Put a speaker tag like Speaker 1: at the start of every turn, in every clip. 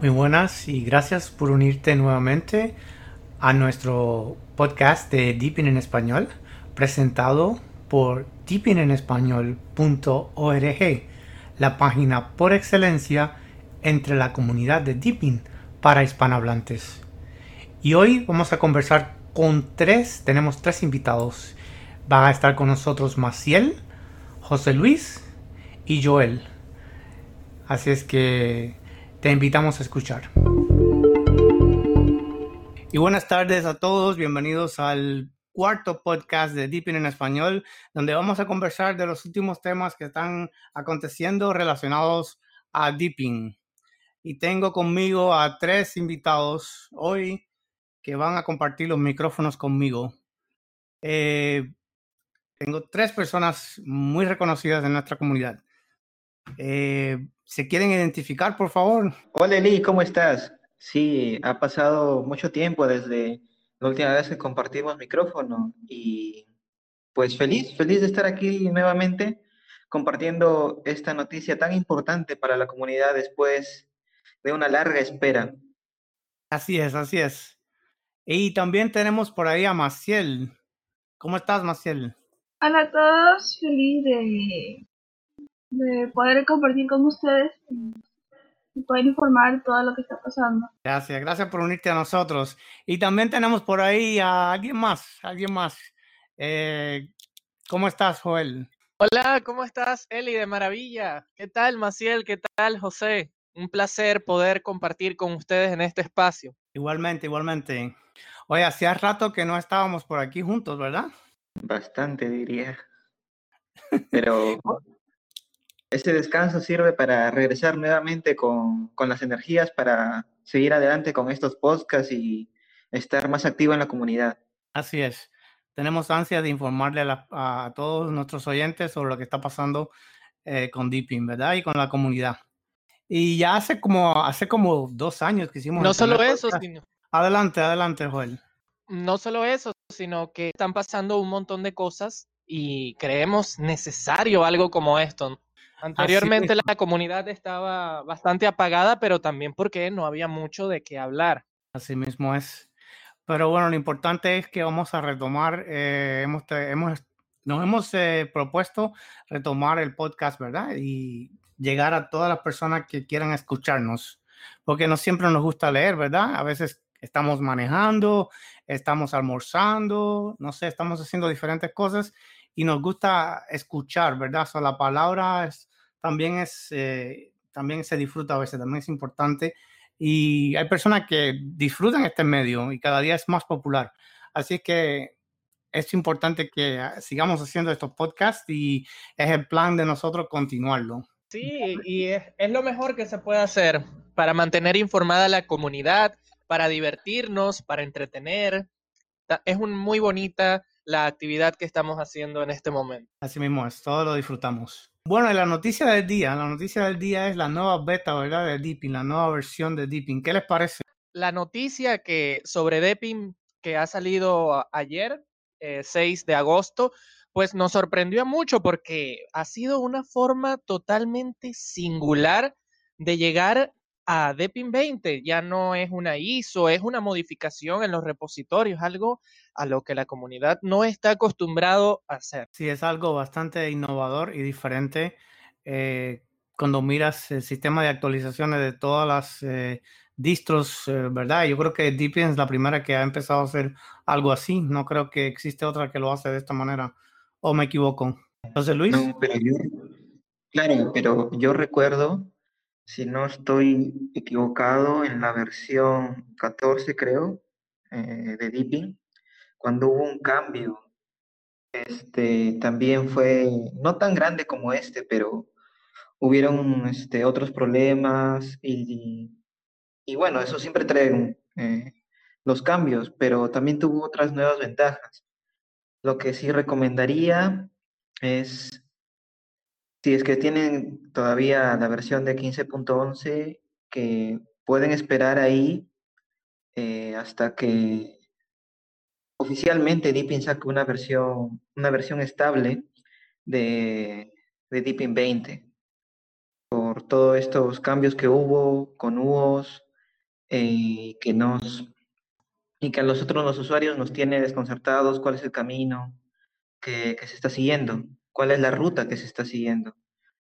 Speaker 1: Muy buenas y gracias por unirte nuevamente a nuestro podcast de Deepin en Español, presentado por deepinenespañol.org, la página por excelencia entre la comunidad de Deepin para hispanohablantes. Y hoy vamos a conversar con tres, tenemos tres invitados. Va a estar con nosotros Maciel, José Luis y Joel. Así es que te invitamos a escuchar. Y buenas tardes a todos, bienvenidos al cuarto podcast de Deepin en español, donde vamos a conversar de los últimos temas que están aconteciendo relacionados a Deepin. Y tengo conmigo a tres invitados hoy que van a compartir los micrófonos conmigo. Eh, tengo tres personas muy reconocidas en nuestra comunidad. Eh, ¿Se quieren identificar, por favor?
Speaker 2: Hola Eli, ¿cómo estás? Sí, ha pasado mucho tiempo desde la última vez que compartimos micrófono y pues feliz, feliz de estar aquí nuevamente compartiendo esta noticia tan importante para la comunidad después de una larga espera.
Speaker 1: Así es, así es. Y también tenemos por ahí a Maciel. ¿Cómo estás, Maciel?
Speaker 3: Hola a todos, feliz de de poder compartir con ustedes y poder informar todo lo que está pasando.
Speaker 1: Gracias, gracias por unirte a nosotros. Y también tenemos por ahí a alguien más, alguien más. Eh, ¿Cómo estás, Joel?
Speaker 4: Hola, ¿cómo estás, Eli? De maravilla. ¿Qué tal, Maciel? ¿Qué tal, José? Un placer poder compartir con ustedes en este espacio.
Speaker 1: Igualmente, igualmente. Oye, hacía rato que no estábamos por aquí juntos, ¿verdad?
Speaker 2: Bastante, diría. Pero este descanso sirve para regresar nuevamente con, con, las energías para seguir adelante con estos podcasts y estar más activo en la comunidad.
Speaker 1: Así es. Tenemos ansia de informarle a, a todos nuestros oyentes sobre lo que está pasando eh, con Deepin, ¿verdad? Y con la comunidad. Y ya hace como, hace como dos años que hicimos...
Speaker 4: No solo eso, sino...
Speaker 1: Adelante, adelante, Joel.
Speaker 4: No solo eso, sino que están pasando un montón de cosas y creemos necesario algo como esto. Anteriormente la comunidad estaba bastante apagada, pero también porque no había mucho de qué hablar.
Speaker 1: Así mismo es. Pero bueno, lo importante es que vamos a retomar, eh, hemos, hemos, nos hemos eh, propuesto retomar el podcast, ¿verdad? Y llegar a todas las personas que quieran escucharnos, porque no siempre nos gusta leer, ¿verdad? A veces estamos manejando, estamos almorzando, no sé, estamos haciendo diferentes cosas y nos gusta escuchar, ¿verdad? O sea, la palabra es, también, es, eh, también se disfruta a veces, también es importante. Y hay personas que disfrutan este medio y cada día es más popular. Así que es importante que sigamos haciendo estos podcasts y es el plan de nosotros continuarlo.
Speaker 4: Sí, y es, es lo mejor que se puede hacer para mantener informada a la comunidad, para divertirnos, para entretener. Es un muy bonita la actividad que estamos haciendo en este momento.
Speaker 1: Así mismo es, todo lo disfrutamos. Bueno, la noticia del día, la noticia del día es la nueva beta, ¿verdad? De Deepin, la nueva versión de Deepin. ¿Qué les parece?
Speaker 4: La noticia que sobre Deepin que ha salido ayer, 6 eh, de agosto, pues nos sorprendió mucho porque ha sido una forma totalmente singular de llegar a Depin 20 ya no es una ISO, es una modificación en los repositorios, algo a lo que la comunidad no está acostumbrado a hacer.
Speaker 1: Sí, es algo bastante innovador y diferente eh, cuando miras el sistema de actualizaciones de todas las eh, distros, eh, ¿verdad? Yo creo que Deepin es la primera que ha empezado a hacer algo así, no creo que existe otra que lo hace de esta manera, o me equivoco. Entonces, Luis.
Speaker 2: No, pero yo, claro, pero yo recuerdo si no estoy equivocado, en la versión 14, creo, eh, de Deepin, cuando hubo un cambio, este, también fue no tan grande como este, pero hubieron este, otros problemas y, y, bueno, eso siempre trae eh, los cambios, pero también tuvo otras nuevas ventajas. Lo que sí recomendaría es si es que tienen todavía la versión de 15.11, que pueden esperar ahí eh, hasta que oficialmente Deepin saque una versión, una versión estable de, de Deepin 20. Por todos estos cambios que hubo con UOS, eh, que nos y que a nosotros los usuarios nos tiene desconcertados cuál es el camino que se está siguiendo, cuál es la ruta que se está siguiendo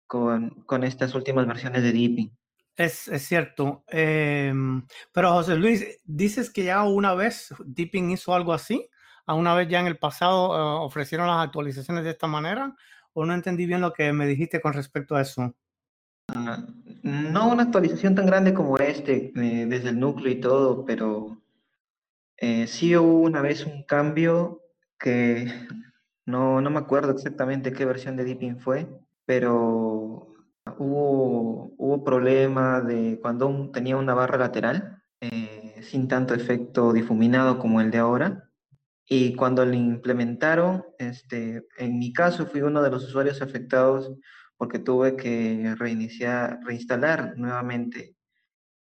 Speaker 2: con, con estas últimas versiones de Deepin.
Speaker 1: Es, es cierto. Em, pero José Luis, dices que ya una vez Deepin hizo algo así, a una vez ya en el pasado uh, ofrecieron las actualizaciones de esta manera, o no entendí bien lo que me dijiste con respecto a eso.
Speaker 2: Uh, no una actualización tan grande como este, eh, desde el núcleo y todo, pero eh, sí hubo una vez un cambio que no, no me acuerdo exactamente qué versión de Deepin fue, pero hubo, hubo problema de cuando tenía una barra lateral eh, sin tanto efecto difuminado como el de ahora. Y cuando lo implementaron, este, en mi caso fui uno de los usuarios afectados porque tuve que reiniciar, reinstalar nuevamente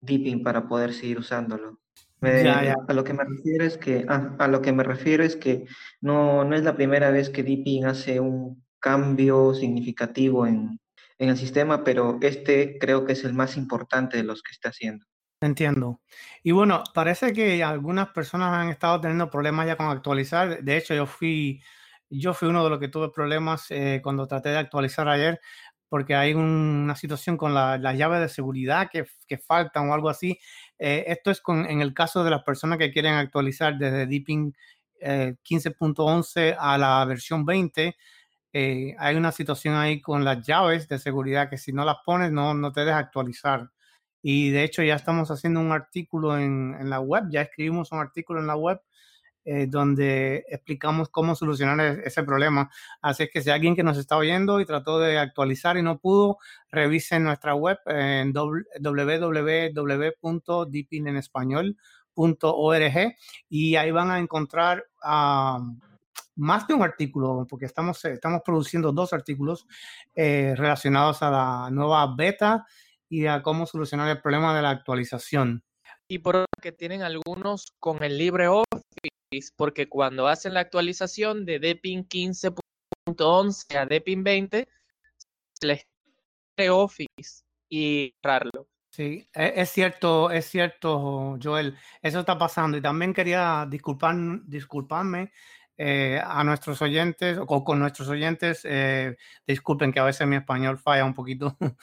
Speaker 2: Deepin para poder seguir usándolo. Eh,
Speaker 1: Ya, ya.
Speaker 2: A lo que me refiero es que, ah, a lo que me refiero es que no, no es la primera vez que Deepin hace un cambio significativo en, en el sistema, pero este creo que es el más importante de los que está haciendo.
Speaker 1: Entiendo. Y bueno, parece que algunas personas han estado teniendo problemas ya con actualizar. De hecho, yo fui, yo fui uno de los que tuve problemas eh, cuando traté de actualizar ayer, porque hay un- una situación con la- las llaves de seguridad que, que faltan o algo así. Eh, esto es con, en el caso de las personas que quieren actualizar desde Deepin eh, 15.11 a la versión 20. eh, hay una situación ahí con las llaves de seguridad que si no las pones no, no te deja actualizar. Y de hecho ya estamos haciendo un artículo en, en la web, ya escribimos un artículo en la web eh, donde explicamos cómo solucionar e- ese problema. Así es que si alguien que nos está oyendo y trató de actualizar y no pudo, revisen nuestra web en www.deepinenespañol.org y ahí van a encontrar um, más de un artículo, porque estamos, estamos produciendo dos artículos eh, relacionados a la nueva beta y a cómo solucionar el problema de la actualización.
Speaker 4: Y por que tienen algunos con el LibreOffice, porque cuando hacen la actualización de Deepin 15.11 a Deepin 20, se les LibreOffice y cerrarlo.
Speaker 1: Sí, e- es cierto, es cierto, Joel, eso está pasando. Y también quería disculpar, disculparme eh, a nuestros oyentes o con nuestros oyentes. eh, disculpen que a veces mi español falla un poquito,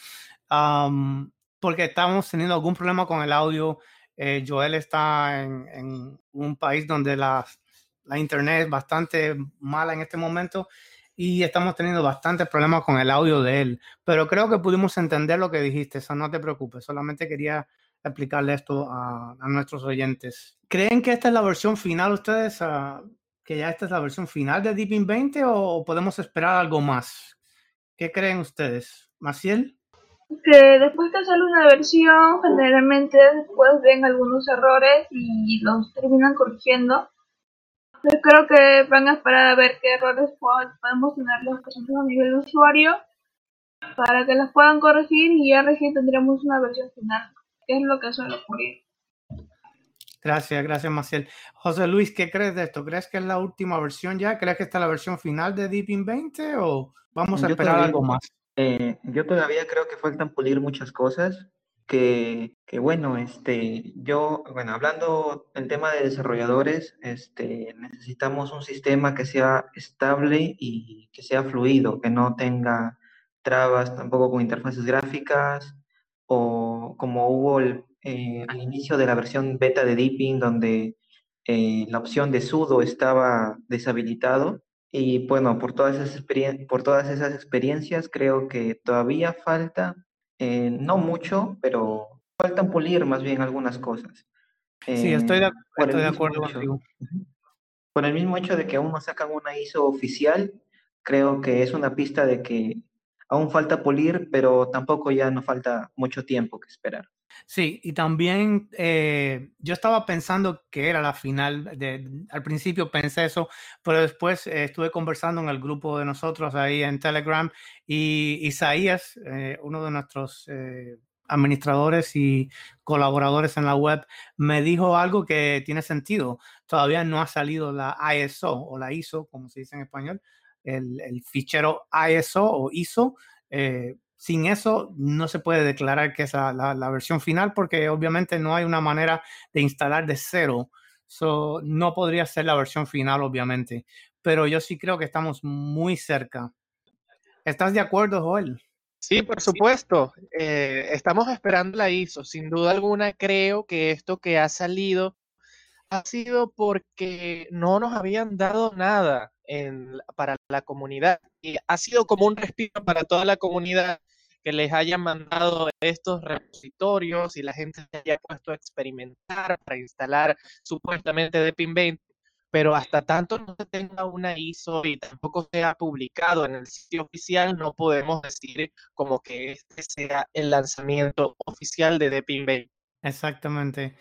Speaker 1: Am, porque estamos teniendo algún problema con el audio. Eh, Joel está en, un país donde la, internet es bastante mala en este momento y estamos teniendo bastantes problemas con el audio de él. Pero creo que pudimos entender lo que dijiste, eso no te preocupes, solamente quería explicarle esto a, a nuestros oyentes. ¿Creen que esta es la versión final ustedes? ah, ¿Que ya esta es la versión final de Deepin 20 o podemos esperar algo más? ¿Qué creen ustedes? ¿Maciel?
Speaker 3: Que después de hacer una versión, generalmente después ven algunos errores y los terminan corrigiendo. Yo creo que van a esperar a ver qué errores po- podemos tener las personas a nivel de usuario para que las puedan corregir y ya recién tendremos una versión final, que es lo que suele ocurrir.
Speaker 1: Gracias, gracias Maciel. José Luis, ¿qué crees de esto? ¿Crees que es la última versión ya? ¿Crees que esta es la versión final de Deepin 20 o vamos a
Speaker 2: Yo
Speaker 1: esperar algo más?
Speaker 2: Eh, yo todavía creo que faltan pulir muchas cosas, que, que bueno, este, yo, bueno, hablando del tema de desarrolladores, este, necesitamos un sistema que sea estable y que sea fluido, que no tenga trabas tampoco con interfaces gráficas o como hubo eh, al inicio de la versión beta de Deepin, donde eh, la opción de sudo estaba deshabilitado. Y bueno, por todas esas experien- por todas esas experiencias, creo que todavía falta, eh, no mucho, pero faltan pulir más bien algunas cosas.
Speaker 1: Sí, estoy de,
Speaker 2: Eh,
Speaker 1: estoy de acuerdo contigo.
Speaker 2: Por el mismo hecho de que aún no sacan una ISO oficial, creo que es una pista de que aún falta pulir, pero tampoco ya no falta mucho tiempo que esperar.
Speaker 1: Sí, y también eh, yo estaba pensando que era la final, de, al principio pensé eso, pero después eh, estuve conversando en el grupo de nosotros ahí en Telegram y Isaías, eh, uno de nuestros administradores y colaboradores en la web, me dijo algo que tiene sentido. Todavía no ha salido la ISO o la ISO, como se dice en español, el, fichero ISO o ISO. Sin eso no se puede declarar que es la, la, versión final porque obviamente no hay una manera de instalar de cero. So, no podría ser la versión final, obviamente. Pero yo sí creo que estamos muy cerca. ¿Estás de acuerdo, Joel?
Speaker 4: Sí, por supuesto. Eh, estamos esperando la ISO. Sin duda alguna, creo que esto que ha salido ha sido porque no nos habían dado nada para la comunidad. Y ha sido como un respiro para toda la comunidad que les hayan mandado estos repositorios y la gente se haya puesto a experimentar para instalar supuestamente de PIN 20, pero hasta tanto no se tenga una ISO y tampoco sea publicado en el sitio oficial, no podemos decir como que este sea el lanzamiento oficial de DPIN 20.
Speaker 1: Exactamente.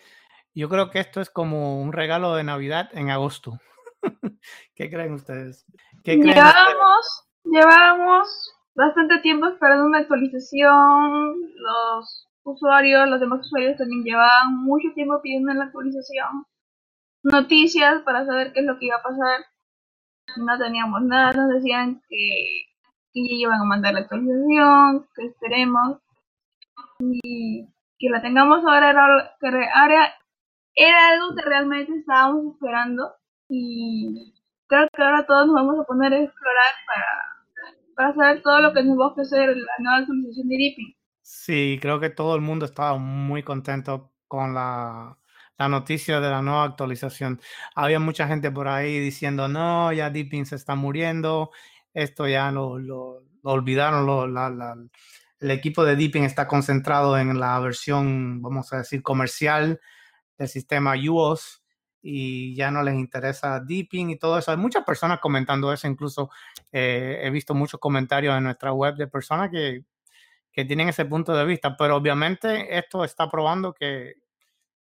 Speaker 1: Yo creo que esto es como un regalo de Navidad en agosto. ¿Qué creen ustedes?
Speaker 3: llevamos, llevamos bastante tiempo esperando una actualización. Los usuarios, los demás usuarios también llevaban mucho tiempo pidiendo la actualización. Noticias para saber qué es lo que iba a pasar. No teníamos nada, nos decían que, iban a mandar la actualización, que esperemos. Y que la tengamos ahora era, ahora era algo que realmente estábamos esperando y creo que ahora todos nos vamos a poner a explorar para, para saber todo lo que nos va a ofrecer la nueva actualización de Deepin.
Speaker 1: Sí, creo que todo el mundo estaba muy contento con la, noticia de la nueva actualización. Había mucha gente por ahí diciendo, no, ya Deepin se está muriendo, esto ya lo, lo, olvidaron, el equipo de Deepin está concentrado en la versión, vamos a decir, comercial del sistema UOS y ya no les interesa Deepin y todo eso. Hay muchas personas comentando eso, incluso eh, he visto muchos comentarios en nuestra web de personas que, que, tienen ese punto de vista, pero obviamente esto está probando que,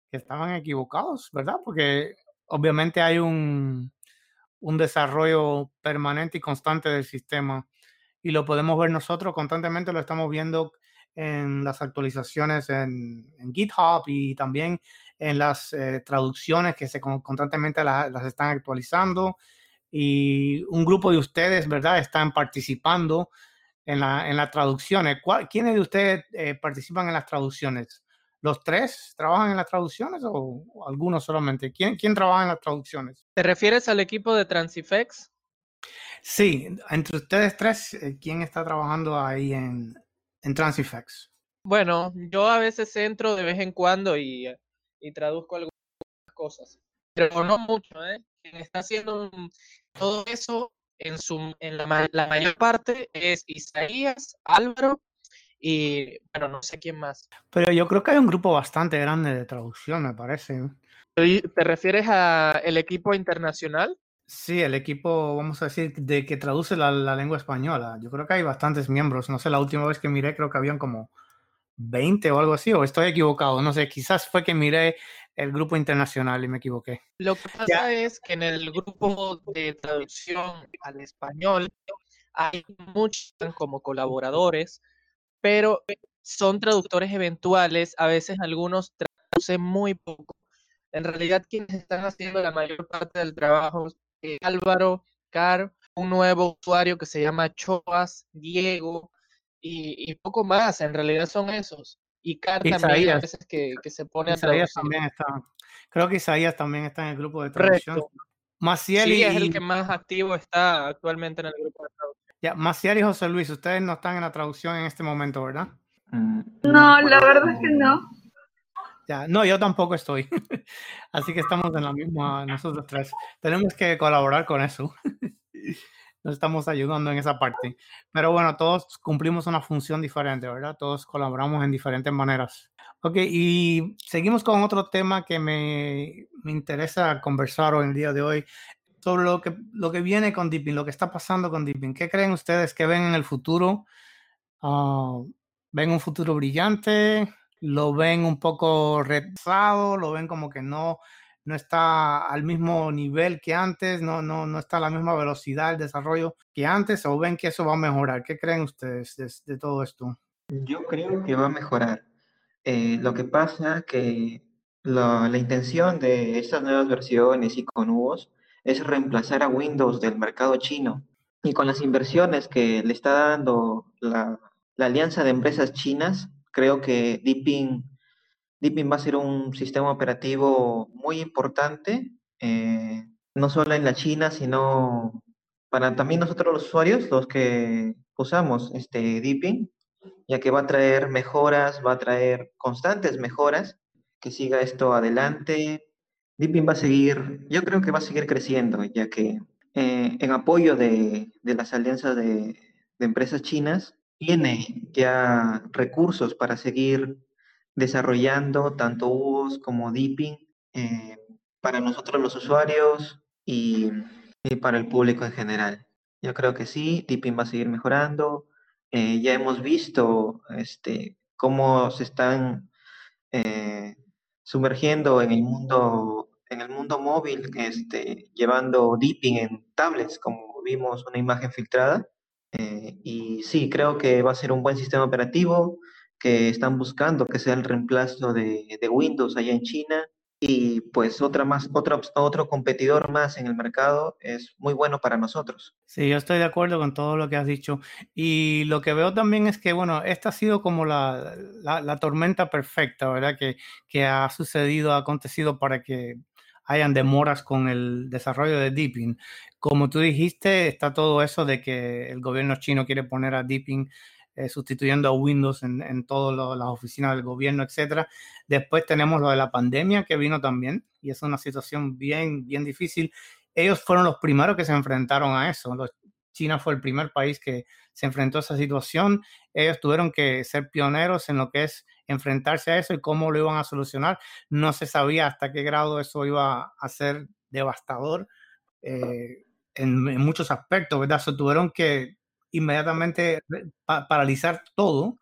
Speaker 1: que estaban equivocados, ¿verdad? Porque obviamente hay un, un desarrollo permanente y constante del sistema y lo podemos ver nosotros constantemente, lo estamos viendo en las actualizaciones en, en GitHub y también en las eh, traducciones que se constantemente las están actualizando y un grupo de ustedes, ¿verdad?, están participando en, la, en las traducciones. ¿Quiénes de ustedes eh, participan en las traducciones? ¿Los tres trabajan en las traducciones o, algunos solamente? ¿Quién, ¿Quién trabaja en las traducciones?
Speaker 4: ¿Te refieres al equipo de Transifex?
Speaker 1: Sí, entre ustedes tres, eh, ¿quién está trabajando ahí en, en Transifex?
Speaker 4: Bueno, yo a veces entro de vez en cuando y y traduzco algunas cosas. Pero no mucho, ¿eh? Quien está haciendo todo eso en, su, en la, la, mayor parte es Isaías, Álvaro y, bueno, no sé quién más.
Speaker 1: Pero yo creo que hay un grupo bastante grande de traducción, me parece.
Speaker 4: ¿Te refieres al equipo internacional?
Speaker 1: Sí, el equipo, vamos a decir, de que traduce la, la, lengua española. Yo creo que hay bastantes miembros. No sé, la última vez que miré creo que habían como 20 o algo así, o estoy equivocado, no sé, quizás fue que miré el grupo internacional y me equivoqué.
Speaker 4: Lo que pasa es que en el grupo de traducción al español hay muchos como colaboradores, pero son traductores eventuales, a veces algunos traducen muy poco. En realidad quienes están haciendo la mayor parte del trabajo es Álvaro, Car, un nuevo usuario que se llama Choas, Diego, y, poco más, en realidad son esos. Y Car también a veces que, que se pone
Speaker 1: Isaías a también está. Creo que Isaías también está en el grupo de traducción.
Speaker 4: Maciel sí, es el que más activo está actualmente en el grupo de traducción.
Speaker 1: Ya, Maciel y José Luis, ustedes no están en la traducción en este momento, ¿verdad?
Speaker 3: Mm, no, la verdad es que no.
Speaker 1: Ya, no, yo tampoco estoy. Así que estamos en la misma, nosotros tres. Tenemos que colaborar con eso. nos estamos ayudando en esa parte. Pero bueno, todos cumplimos una función diferente, ¿verdad? Todos colaboramos en diferentes maneras. Ok, y seguimos con otro tema que me, me interesa conversar hoy en el día de hoy sobre lo que, lo que viene con Deepin, lo que está pasando con Deepin. ¿Qué creen ustedes que ven en el futuro? Uh, ¿Ven un futuro brillante? ¿Lo ven un poco retrasado? ¿Lo ven como que no no está al mismo nivel que antes, no, no, no está a la misma velocidad el desarrollo que antes, o ven que eso va a mejorar? ¿Qué creen ustedes de, todo esto?
Speaker 2: Yo creo que va a mejorar. Eh, lo que pasa que la, intención de estas nuevas versiones y con UOS es reemplazar a Windows del mercado chino. Y con las inversiones que le está dando la alianza de empresas chinas, creo que Deepin, Deepin va a ser un sistema operativo muy importante, eh, no solo en la China, sino para también nosotros los usuarios, los que usamos este Deepin, ya que va a traer mejoras, va a traer constantes mejoras, que siga esto adelante. Deepin va a seguir, yo creo que va a seguir creciendo, ya que eh, en apoyo de, de las alianzas de, de, empresas chinas, tiene ya recursos para seguir desarrollando tanto UOS como Deepin eh, para nosotros los usuarios y, y, para el público en general. Yo creo que sí, Deepin va a seguir mejorando. Eh, ya hemos visto este, cómo se están eh, sumergiendo en el mundo en el mundo móvil, este, llevando dipping en tablets, como vimos una imagen filtrada. Eh, y sí, creo que va a ser un buen sistema operativo, que están buscando que sea el reemplazo de, de Windows allá en China y pues otra más, otro, otro competidor más en el mercado es muy bueno para nosotros.
Speaker 1: Sí, yo estoy de acuerdo con todo lo que has dicho. Y lo que veo también es que, bueno, esta ha sido como la, la, la tormenta perfecta, ¿verdad? Que, que, ha sucedido, ha acontecido para que hayan demoras con el desarrollo de Deepin. Como tú dijiste, está todo eso de que el gobierno chino quiere poner a Deepin eh, sustituyendo a Windows en, en todas las oficinas del gobierno, etcétera. Después tenemos lo de la pandemia que vino también y es una situación bien, bien difícil. Ellos fueron los primeros que se enfrentaron a eso. China fue el primer país que se enfrentó a esa situación. Ellos tuvieron que ser pioneros en lo que es enfrentarse a eso y cómo lo iban a solucionar. No se sabía hasta qué grado eso iba a ser devastador eh, en, en, muchos aspectos, ¿verdad? Se tuvieron que inmediatamente pa paralizar todo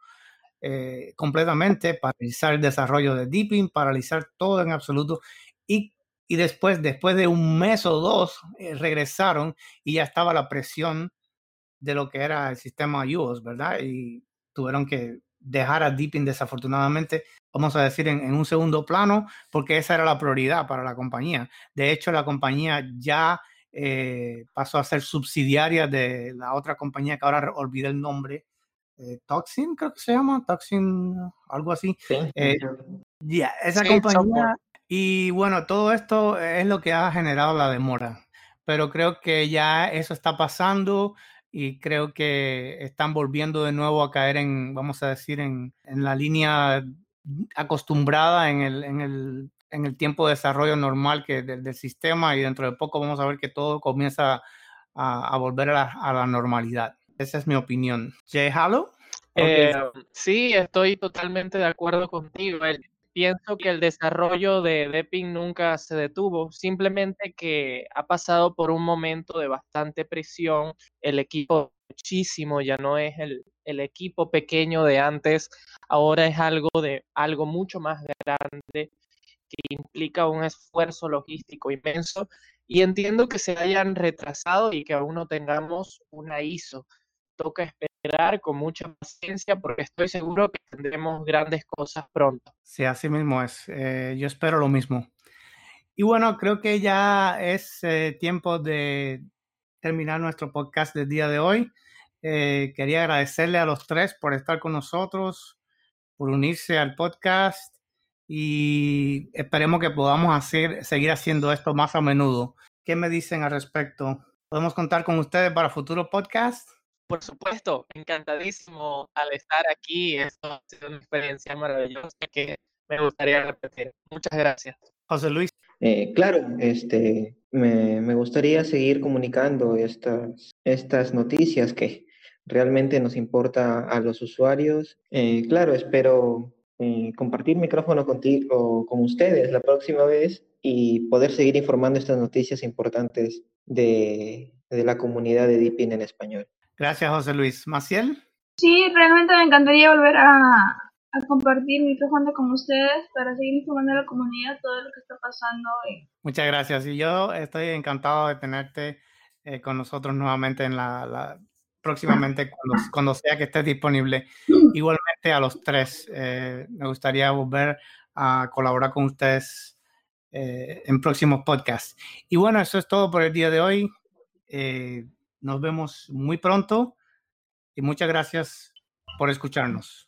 Speaker 1: eh, completamente, paralizar el desarrollo de Deepin, paralizar todo en absoluto y, y después, después de un mes o dos, eh, regresaron y ya estaba la presión de lo que era el sistema UOS, ¿verdad? Y tuvieron que dejar a Deepin desafortunadamente, vamos a decir, en, en, un segundo plano, porque esa era la prioridad para la compañía. De hecho, la compañía ya eh, pasó a ser subsidiaria de la otra compañía que ahora olvidé el nombre, eh, Toxin, creo que se llama, Toxin, algo así. Sí, eh, yeah, esa sí, compañía. Y bueno, todo esto es lo que ha generado la demora, pero creo que ya eso está pasando y creo que están volviendo de nuevo a caer en, vamos a decir, en, en la línea acostumbrada en el, en el en el tiempo de desarrollo normal que del, del, sistema y dentro de poco vamos a ver que todo comienza a, a volver a la, a la, normalidad. Esa es mi opinión. Jay Hallow.
Speaker 4: Eh, sí, estoy totalmente de acuerdo contigo. El, pienso que el desarrollo de Depping nunca se detuvo, simplemente que ha pasado por un momento de bastante presión. El equipo muchísimo, ya no es el, el equipo pequeño de antes, ahora es algo de algo mucho más grande que implica un esfuerzo logístico inmenso y entiendo que se hayan retrasado y que aún no tengamos una ISO. Toca esperar con mucha paciencia porque estoy seguro que tendremos grandes cosas pronto.
Speaker 1: Sí, así mismo es. Eh, yo espero lo mismo. Y bueno, creo que ya es eh, tiempo de terminar nuestro podcast del día de hoy. Eh, quería agradecerle a los tres por estar con nosotros, por unirse al podcast y esperemos que podamos hacer, seguir haciendo esto más a menudo. ¿Qué me dicen al respecto? ¿Podemos contar con ustedes para futuros podcasts?
Speaker 4: Por supuesto, encantadísimo al estar aquí. Esto ha sido una experiencia maravillosa que me gustaría repetir. Muchas gracias.
Speaker 1: José Luis.
Speaker 2: Eh, claro, este, me, me, gustaría seguir comunicando estas, estas noticias que realmente nos importa a los usuarios. Eh, claro, espero eh, compartir micrófono contigo, con ustedes la próxima vez y poder seguir informando estas noticias importantes de, de la comunidad de Deepin en español.
Speaker 1: Gracias, José Luis. ¿Maciel?
Speaker 3: Sí, realmente me encantaría volver a, a compartir micrófono con ustedes para seguir informando a la comunidad todo lo que está pasando hoy.
Speaker 1: Muchas gracias. Y yo estoy encantado de tenerte eh, con nosotros nuevamente en la, la próximamente cuando, sea que esté disponible. Igualmente a los tres, eh, me gustaría volver a colaborar con ustedes eh, en próximos podcasts. Y bueno, eso es todo por el día de hoy. Eh, nos vemos muy pronto y muchas gracias por escucharnos.